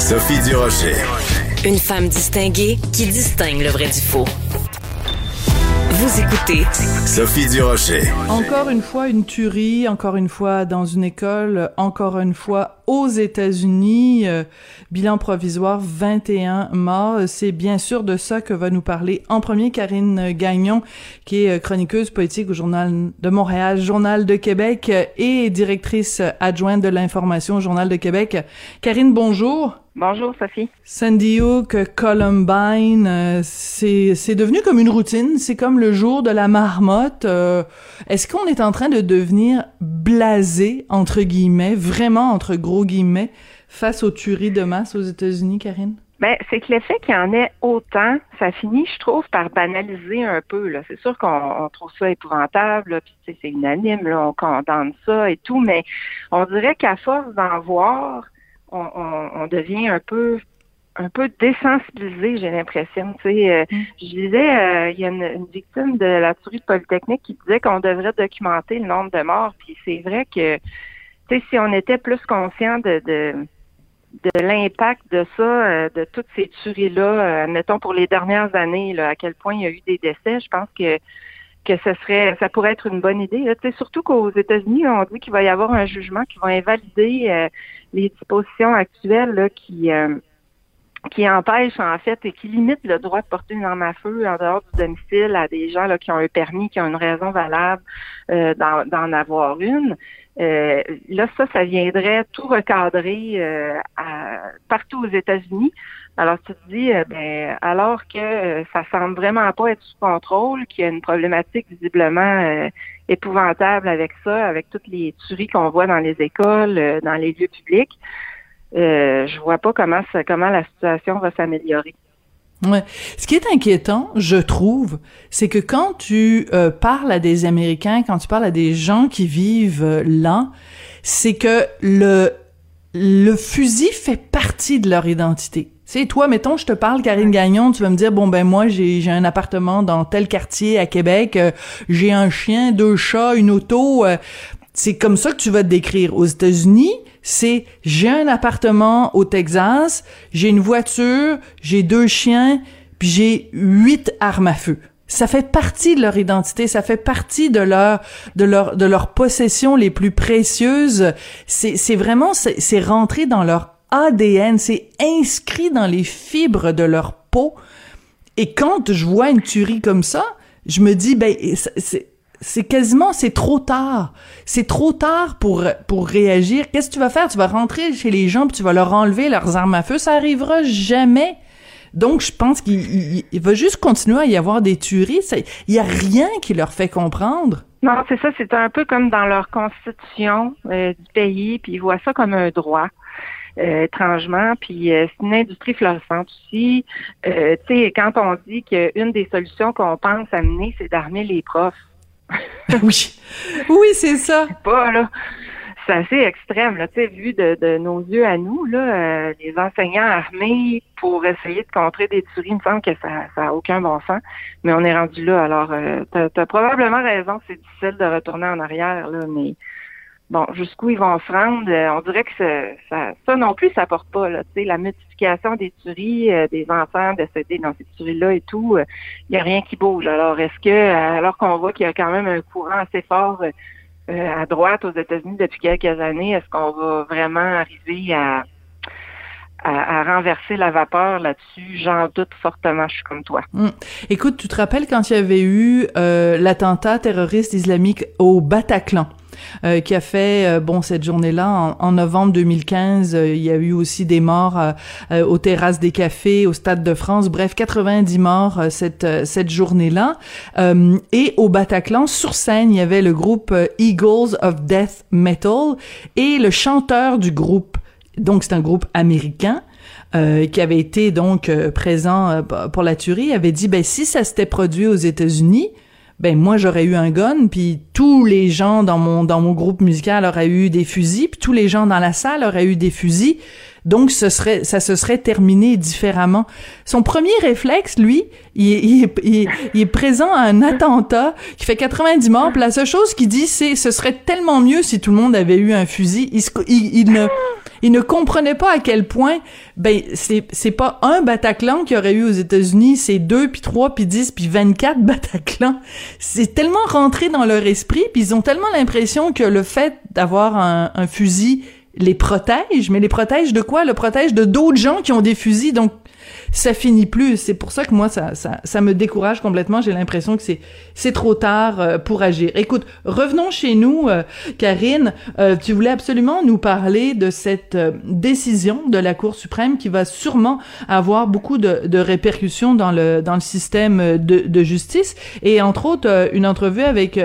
Sophie Durocher. Une femme distinguée qui distingue le vrai du faux. Vous écoutez Sophie Durocher. Encore une fois, une tuerie, encore une fois dans une école, encore une fois aux États-Unis. Euh, bilan provisoire, 21 morts. C'est bien sûr de ça que va nous parler en premier Karine Gagnon, qui est euh, chroniqueuse politique au Journal de Montréal, Journal de Québec euh, et directrice adjointe de l'information au Journal de Québec. Karine, bonjour. Bonjour, Sophie. Sandy Hook, Columbine, euh, c'est, c'est devenu comme une routine. C'est comme le jour de la marmotte. Euh, est-ce qu'on est en train de devenir blasé, entre guillemets, vraiment entre gros guillemets, face aux tueries de masse aux États-Unis, Karine? Ben, c'est que l'effet qu'il y en ait autant, ça finit, je trouve, par banaliser un peu. Là. C'est sûr qu'on trouve ça épouvantable, puis c'est unanime, là, on condamne ça et tout, mais on dirait qu'à force d'en voir, on, on, devient un peu un peu désensibilisé, j'ai l'impression. Tu sais, euh, mm. je disais, euh, il y a une, victime de la tuerie de Polytechnique qui disait qu'on devrait documenter le nombre de morts. Puis c'est vrai que, sais, si on était plus conscient de, de, de l'impact de ça, euh, de toutes ces tueries-là, admettons pour les dernières années, là, à quel point il y a eu des décès, je pense que que ce serait, ça pourrait être une bonne idée. sais surtout qu'aux États-Unis, on dit qu'il va y avoir un jugement qui va invalider euh, les dispositions actuelles là, qui euh, qui empêchent en fait et qui limitent le droit de porter une arme à feu en dehors du domicile à des gens là, qui ont un permis, qui ont une raison valable euh, d'en avoir une. là, ça, ça viendrait tout recadrer partout aux États-Unis. Alors tu te dis, euh, ben, alors que euh, ça semble vraiment pas être sous contrôle, qu'il y a une problématique visiblement euh, épouvantable avec ça, avec toutes les tueries qu'on voit dans les écoles, dans les lieux publics, je vois pas comment ça, comment la situation va s'améliorer. Ouais. Ce qui est inquiétant, je trouve, c'est que quand tu parles à des Américains, quand tu parles à des gens qui vivent là, c'est que le le fusil fait partie de leur identité. C'est toi, mettons, je te parle, Karine Gagnon, tu vas me dire, bon, ben moi, j'ai un appartement dans tel quartier à Québec, euh, j'ai un chien, deux chats, une auto. Euh, c'est comme ça que tu vas te décrire. Aux États-Unis, c'est j'ai un appartement au Texas, j'ai une voiture, j'ai deux chiens, puis j'ai huit armes à feu. Ça fait partie de leur identité, ça fait partie de leur de leur de leurs possessions les plus précieuses. C'est c'est vraiment c'est rentré dans leur ADN, c'est inscrit dans les fibres de leur peau. Et quand je vois une tuerie comme ça, je me dis, ben, c'est, c'est quasiment, c'est trop tard. C'est trop tard pour, pour réagir. Qu'est-ce que tu vas faire? Tu vas rentrer chez les gens puis tu vas leur enlever leurs armes à feu. Ça arrivera jamais. Donc, je pense qu'il va juste continuer à y avoir des tueries. Il y a rien qui leur fait comprendre. Non, c'est ça. C'est un peu comme dans leur constitution euh, du pays, puis ils voient ça comme un droit. Euh, étrangement. Puis euh, c'est une industrie florissante aussi. Euh, tu sais, quand on dit qu'une des solutions qu'on pense amener, c'est d'armer les profs. oui, oui, c'est ça. pas là. C'est assez extrême, là, tu sais, vu de, nos yeux à nous, là, les enseignants armés pour essayer de contrer des tueries, il me semble que ça n'a aucun bon sens. Mais on est rendu là. Alors, as, probablement raison, c'est difficile de retourner en arrière, là, mais bon, jusqu'où ils vont se rendre, euh, on dirait que ça, ça, non plus, ça porte pas. Là, la multiplication des tueries, euh, des enfants décédés dans ces tueries-là et tout, il euh, n'y a rien qui bouge. Alors, est-ce que, alors qu'on voit qu'il y a quand même un courant assez fort à droite aux États-Unis depuis quelques années, est-ce qu'on va vraiment arriver à à, renverser la vapeur là-dessus? J'en doute fortement, je suis comme toi. Hmm. Écoute, tu te rappelles quand il y avait eu euh, l'attentat terroriste islamique au Bataclan? Euh, qui a fait euh, bon cette journée-là en, novembre 2015 il y a eu aussi des morts aux terrasses des cafés au stade de France. Bref 90 morts cette cette journée-là. Et au Bataclan sur scène il y avait le groupe Eagles of Death Metal et le chanteur du groupe. Donc c'est un groupe américain euh, qui avait été donc euh, présent euh, pour la tuerie, avait dit ben si ça s'était produit aux États-Unis, ben moi j'aurais eu un gun, puis tous les gens dans mon dans mon groupe musical auraient eu des fusils, puis tous les gens dans la salle auraient eu des fusils. Donc, ce serait, ça se serait terminé différemment. Son premier réflexe, lui, il, il, il, est présent à un attentat qui fait 90 morts. Puis la seule chose qu'il dit, c'est ce serait tellement mieux si tout le monde avait eu un fusil. Il, ne, il ne comprenait pas à quel point, ben, c'est, c'est pas un Bataclan qu'il y aurait eu aux États-Unis, c'est deux, puis trois, puis dix, puis 24 Bataclan. C'est tellement rentré dans leur esprit, puis ils ont tellement l'impression que le fait d'avoir un, un fusil les protège, mais les protège de quoi? Le protège de d'autres gens qui ont des fusils, donc ça finit plus. C'est pour ça que moi, ça, ça, ça me décourage complètement. J'ai l'impression que c'est, c'est trop tard euh, pour agir. Écoute, revenons chez nous, euh, Karine. Euh, tu voulais absolument nous parler de cette décision de la Cour suprême qui va sûrement avoir beaucoup de, répercussions dans le, dans le système de, de justice. Et entre autres, une entrevue avec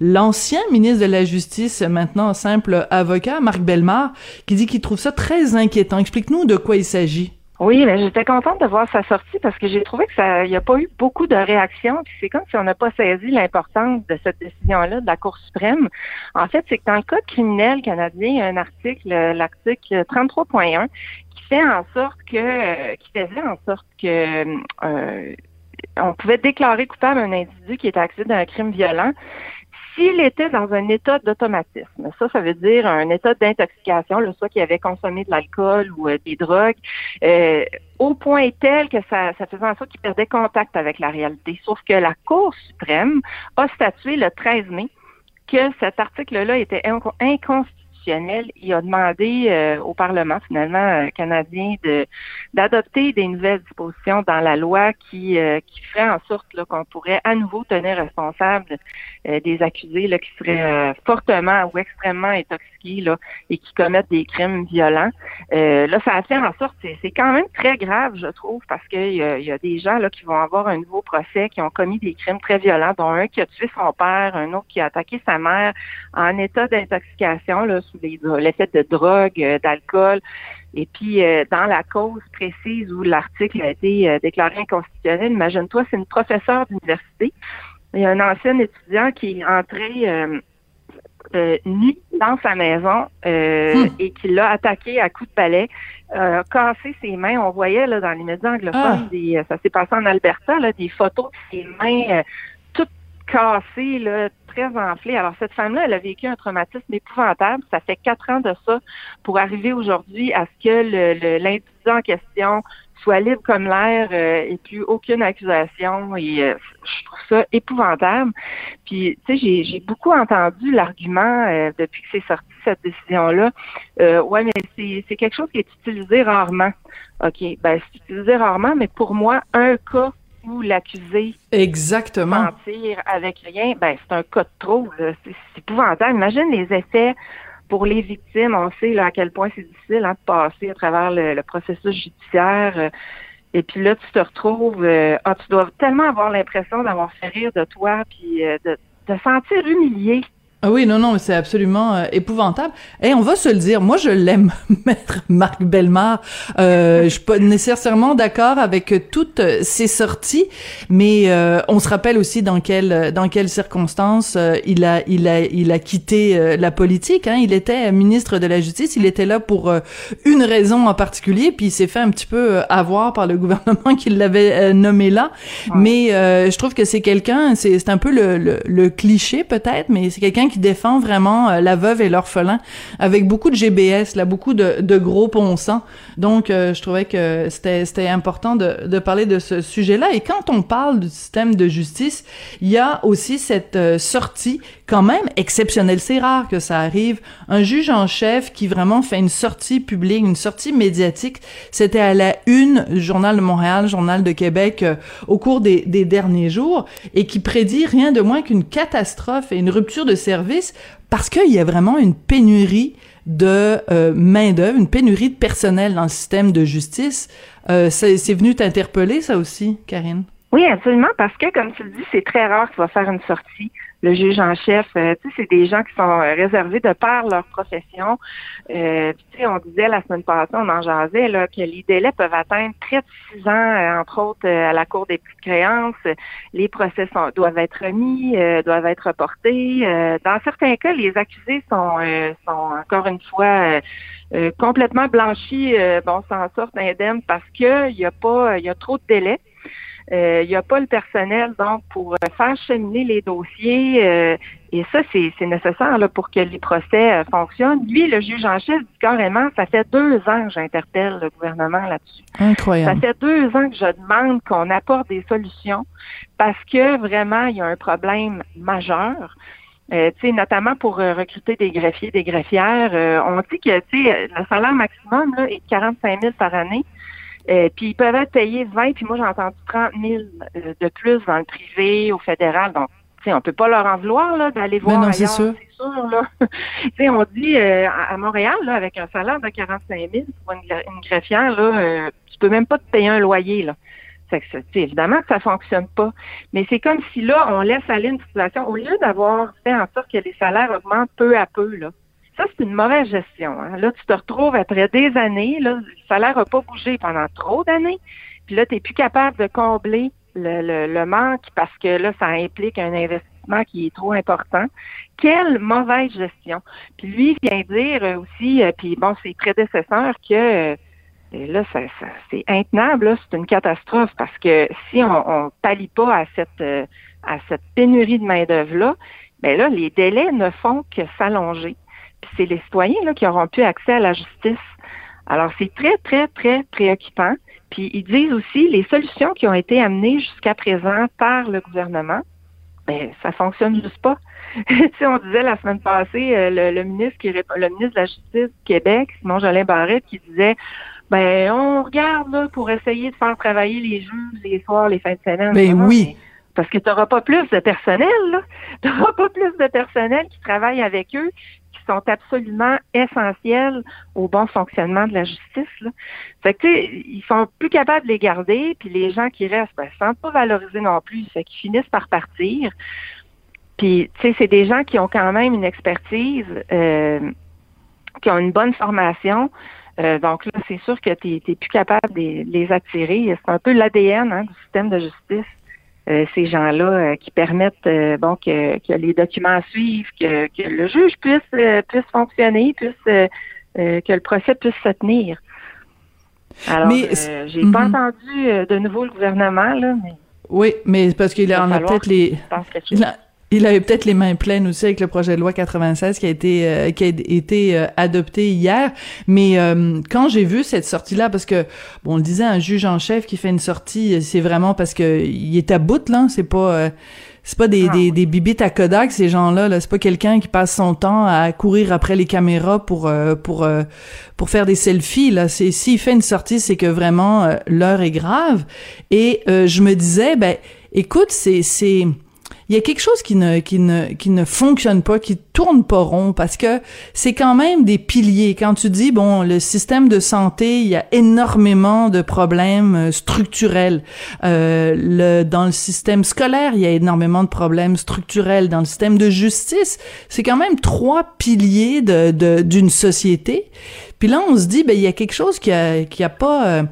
l'ancien ministre de la Justice, maintenant simple avocat, Marc Bellemare, qui dit qu'il trouve ça très inquiétant. Explique-nous de quoi il s'agit. Oui, mais j'étais contente de voir sa sortie parce que j'ai trouvé que ça, il n'y a pas eu beaucoup de réactions. Puis c'est comme si on n'a pas saisi l'importance de cette décision-là de la Cour suprême. En fait, c'est que dans le code criminel canadien, il y a un article, l'article 33.1, qui fait en sorte que, qui faisait en sorte que euh, on pouvait déclarer coupable un individu qui est accusé d'un crime violent s'il était dans un état d'automatisme, ça, ça veut dire un état d'intoxication, soit qu'il avait consommé de l'alcool ou euh, des drogues, euh, au point tel que ça, ça faisait en sorte qu'il perdait contact avec la réalité. Sauf que la Cour suprême a statué le 13 mai que cet article-là était inconstitutionnel il a demandé euh, au Parlement finalement euh, canadien de d'adopter des nouvelles dispositions dans la loi qui euh, qui ferait en sorte qu'on pourrait à nouveau tenir responsable des accusés là, qui seraient fortement ou extrêmement intoxiqués là, et qui commettent des crimes violents. là, ça a fait en sorte, c'est quand même très grave, je trouve, parce qu'il y, a, y a des gens là qui vont avoir un nouveau procès, qui ont commis des crimes très violents, dont un qui a tué son père, un autre qui a attaqué sa mère en état d'intoxication là, l'effet de drogue, euh, d'alcool. Et puis, euh, dans la cause précise où l'article a été euh, déclaré inconstitutionnel, imagine-toi, c'est une professeure d'université. Il y a un ancien étudiant qui est entré euh, dans sa maison hmm. et qui l'a attaqué à coups de balai, cassé ses mains. On voyait là dans les médias anglophones, ah. ça s'est passé en Alberta, là, des photos de ses mains cassées, là, très Alors, cette femme-là, elle a vécu un traumatisme épouvantable. Ça fait quatre ans de ça pour arriver aujourd'hui à ce que l'individu en question soit libre comme l'air euh, et plus aucune accusation. Et euh, je trouve ça épouvantable. Puis, tu sais, j'ai beaucoup entendu l'argument euh, depuis que c'est sorti cette décision-là. ouais, mais c'est quelque chose qui est utilisé rarement. OK, ben c'est utilisé rarement, mais pour moi, un cas l'accusé Exactement. mentir avec rien, ben c'est un cas de trop. C'est épouvantable. Imagine les effets pour les victimes. On sait là, à quel point c'est difficile hein, de passer à travers le, processus judiciaire. Et puis là, tu te retrouves, euh, ah, tu dois tellement avoir l'impression d'avoir fait rire de toi, puis euh, de te sentir humilié ah oui, non, non, c'est absolument euh, épouvantable. Et on va se le dire, moi je l'aime, maître Marc Bellemare. Euh, je suis pas nécessairement d'accord avec toutes ses sorties, mais euh, on se rappelle aussi dans quelles dans quelles circonstances euh, il a il a il a quitté la politique. Hein. Il était ministre de la Justice, il était là pour une raison en particulier, puis il s'est fait un petit peu avoir par le gouvernement qui l'avait nommé là. Mais je trouve que c'est quelqu'un, c'est c'est un peu le, le, le cliché peut-être, mais c'est quelqu'un qui défend vraiment euh, la veuve et l'orphelin avec beaucoup de GBS, là, beaucoup de, de gros ponçants. Donc, euh, je trouvais que c'était important de, parler de ce sujet-là. Et quand on parle du système de justice, il y a aussi cette sortie quand même exceptionnelle. C'est rare que ça arrive. Un juge en chef qui vraiment fait une sortie publique, une sortie médiatique. C'était à la une, Journal de Montréal, Journal de Québec, au cours des, des derniers jours, et qui prédit rien de moins qu'une catastrophe et une rupture de service parce qu'il y a vraiment une pénurie de euh, main-d'œuvre, une pénurie de personnel dans le système de justice. Euh, c'est venu t'interpeller, ça aussi, Karine? Oui, absolument, parce que, comme tu le dis, c'est très rare qu'il va faire une sortie le juge en chef, euh, tu sais, c'est des gens qui sont euh, réservés de par leur profession. Euh, tu sais, on disait la semaine passée, on en jasait, là, que les délais peuvent atteindre près de six ans, entre autres à la Cour des petites créances. Les procès doivent être remis, doivent être reportés. dans certains cas, les accusés sont, sont encore une fois complètement blanchis, bon, s'en sortent indemnes parce qu'il y a pas, il y a trop de délais. Euh, il n'y a pas le personnel donc pour euh, faire cheminer les dossiers euh, et ça c'est nécessaire là, pour que les procès fonctionnent. Lui, le juge en chef dit carrément, ça fait deux ans que j'interpelle le gouvernement là-dessus. Incroyable. Ça fait deux ans que je demande qu'on apporte des solutions parce que vraiment il y a un problème majeur. Euh, notamment pour recruter des greffiers, des greffières. on dit que le salaire maximum là, est de 45 000 par année. Euh, puis ils peuvent être payés 20, puis moi j'ai entendu 30 000 euh, de plus dans le privé, au fédéral. Donc, tu sais, on peut pas leur en vouloir là d'aller voir non, c'est sûr. sûr là. on dit euh, à Montréal là, avec un salaire de 45 000 pour une, greffière là, euh, tu peux même pas te payer un loyer là. C'est que, évidemment que ça fonctionne pas. Mais c'est comme si là, on laisse aller une situation, au lieu d'avoir fait en sorte que les salaires augmentent peu à peu, là, ça, c'est une mauvaise gestion. Hein. Là, tu te retrouves après des années, là, le salaire n'a pas bougé pendant trop d'années, puis là, tu n'es plus capable de combler le, le, manque parce que là, ça implique un investissement qui est trop important. Quelle mauvaise gestion. Puis lui vient dire aussi, euh, puis bon, ses prédécesseurs, que euh, là, ça, c'est intenable, c'est une catastrophe parce que si on, ne pallie pas à cette euh, à cette pénurie de main-d'œuvre-là, ben là, les délais ne font que s'allonger c'est les citoyens là, qui auront plus accès à la justice. Alors, c'est très, très, très préoccupant. Puis, ils disent aussi les solutions qui ont été amenées jusqu'à présent par le gouvernement, ben, ça fonctionne juste pas. tu sais, on disait la semaine passée, euh, le, ministre qui le ministre de la Justice du Québec, Simon Jolin Barrette, qui disait ben on regarde là, pour essayer de faire travailler les juges les soirs, les fins de semaine. Ben oui. Parce que tu n'auras pas plus de personnel, Tu n'auras pas plus de personnel qui travaille avec eux, sont absolument essentiels au bon fonctionnement de la justice. Là. Que, ils sont plus capables de les garder, puis les gens qui restent, ben, sont pas valorisés non plus, fait qu'ils finissent par partir. Puis, tu sais, c'est des gens qui ont quand même une expertise, euh, qui ont une bonne formation. Euh, donc là, c'est sûr que tu n'es plus capable de les attirer. C'est un peu l'ADN hein, du système de justice. Euh, ces gens-là euh, qui permettent euh, bon que, que, les documents suivent, que, que le juge puisse puisse fonctionner, puisse que le procès puisse se tenir. Alors, j'ai pas mhm. entendu de nouveau le gouvernement là, mais oui, mais parce qu'il en a peut-être les il avait peut-être les mains pleines aussi avec le projet de loi 96 qui a été euh, qui a été euh, adopté hier. Mais euh, quand j'ai vu cette sortie-là, parce que bon, on le disait, un juge en chef qui fait une sortie, c'est vraiment parce que il est à bout là. C'est pas c'est pas des, ah des, des bibites à Kodak ces gens-là. -là, c'est pas quelqu'un qui passe son temps à courir après les caméras pour pour pour faire des selfies. Là, c'est s'il fait une sortie, c'est que vraiment l'heure est grave. Et je me disais, ben écoute, c'est c'est il y a quelque chose qui ne qui ne qui ne fonctionne pas, qui tourne pas rond parce que c'est quand même des piliers. Quand tu dis bon, le système de santé, il y a énormément de problèmes euh, structurels. Euh, le dans le système scolaire, il y a énormément de problèmes structurels. Dans le système de justice, c'est quand même trois piliers de d'une société. Puis là, on se dit ben il y a quelque chose qui a qui a pas euh,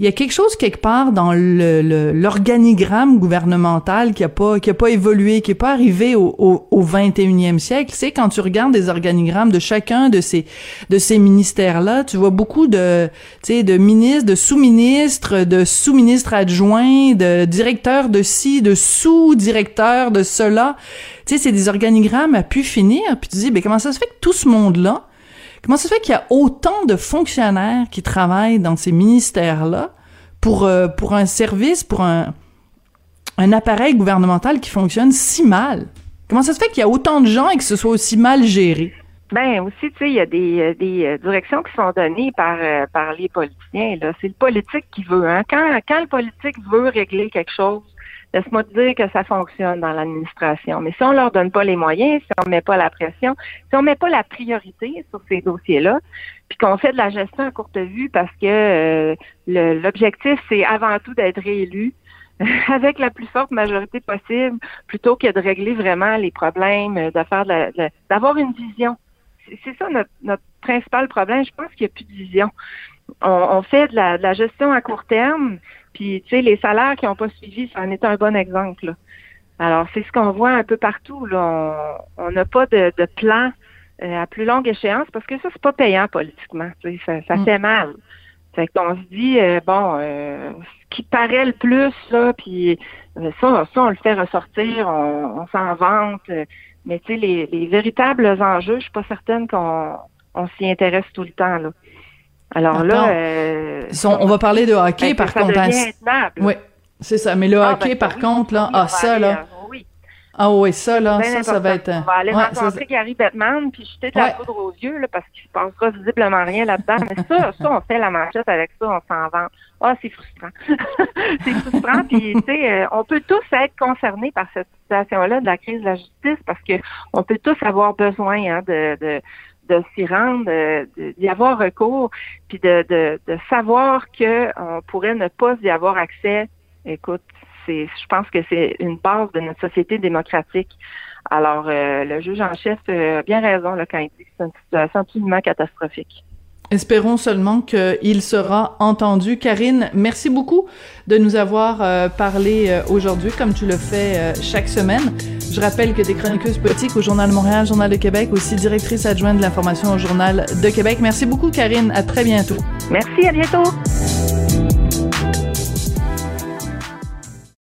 il y a quelque chose quelque part dans le, le- l'organigramme gouvernemental qui a pas qui a pas évolué, qui est pas arrivé au, au, au 21e siècle. C'est quand tu regardes des organigrammes de chacun de ces de ces ministères-là, tu vois beaucoup de tu sais de ministres, de sous-ministres, de sous-ministres adjoints, de directeurs de ci, de sous-directeurs de cela. Tu sais, c'est des organigrammes à pu finir. Puis tu dis, ben comment ça se fait que tout ce monde-là Comment ça se fait qu'il y a autant de fonctionnaires qui travaillent dans ces ministères-là pour, euh, pour un service, pour un, un appareil gouvernemental qui fonctionne si mal? Comment ça se fait qu'il y a autant de gens et que ce soit aussi mal géré? Ben aussi, tu sais, il y a des, euh, des euh, directions qui sont données par par les politiciens. C'est le politique qui veut. Hein. Quand quand le politique veut régler quelque chose, laisse-moi te dire que ça fonctionne dans l'administration. Mais si on leur donne pas les moyens, si on met pas la pression, si on met pas la priorité sur ces dossiers-là, puis qu'on fait de la gestion à courte vue parce que euh, l'objectif c'est avant tout d'être réélu avec la plus forte majorité possible, plutôt que de régler vraiment les problèmes, d'avoir une vision c'est ça notre, notre principal problème. Je pense qu'il n'y a plus de vision. On, on fait de la, de la gestion à court terme, puis tu sais, les salaires qui n'ont pas suivi, ça en est un bon exemple. là. Alors, c'est ce qu'on voit un peu partout. Là. On n'a pas de, de plan euh, à plus longue échéance parce que ça, c'est pas payant politiquement. tu sais, Ça, ça Mm. fait mal. Fait qu'on se dit, euh, bon, euh, ce qui paraît le plus, là, puis ça, ça, on le fait ressortir, on, on s'en vante. mais tu sais, les, les véritables enjeux, je suis pas certaine qu'on on s'y intéresse tout le temps. Là. Alors Attends. là, euh, Ils sont- on va parler de hockey, ben, par ça contre. hein. Oui, c'est ça. Mais le Ah, hockey, ben, par oui, contre, là, ah, ça, aller, là. euh, oui. Ah oui, ça, là, ça, ça va être... On va aller ouais, rencontrer Gary Bettman puis jeter de Ouais. la poudre aux yeux là, parce qu'il se passera visiblement rien là-dedans. Mais ça, ça, on fait la manchette avec ça, on s'en vante. Ah, c'est frustrant. c'est frustrant. Puis, tu sais, euh, on peut tous être concernés par cette situation-là de la crise de la justice parce que on peut tous avoir besoin hein, de, de de s'y rendre, d'y avoir recours, puis de, de, de savoir que on pourrait ne pas y avoir accès. Écoute, c'est, je pense que c'est une base de notre société démocratique. Alors, euh, le juge en chef euh, a bien raison là, quand il dit que c'est une situation absolument catastrophique. Espérons seulement qu'il sera entendu. Karine, merci beaucoup de nous avoir euh, parlé euh, aujourd'hui, comme tu le fais euh, chaque semaine. Je rappelle que tu es chroniqueuse politique au Journal de Montréal, Journal de Québec, aussi directrice adjointe de l'information au Journal de Québec. Merci beaucoup, Karine. À très bientôt. Merci, à bientôt.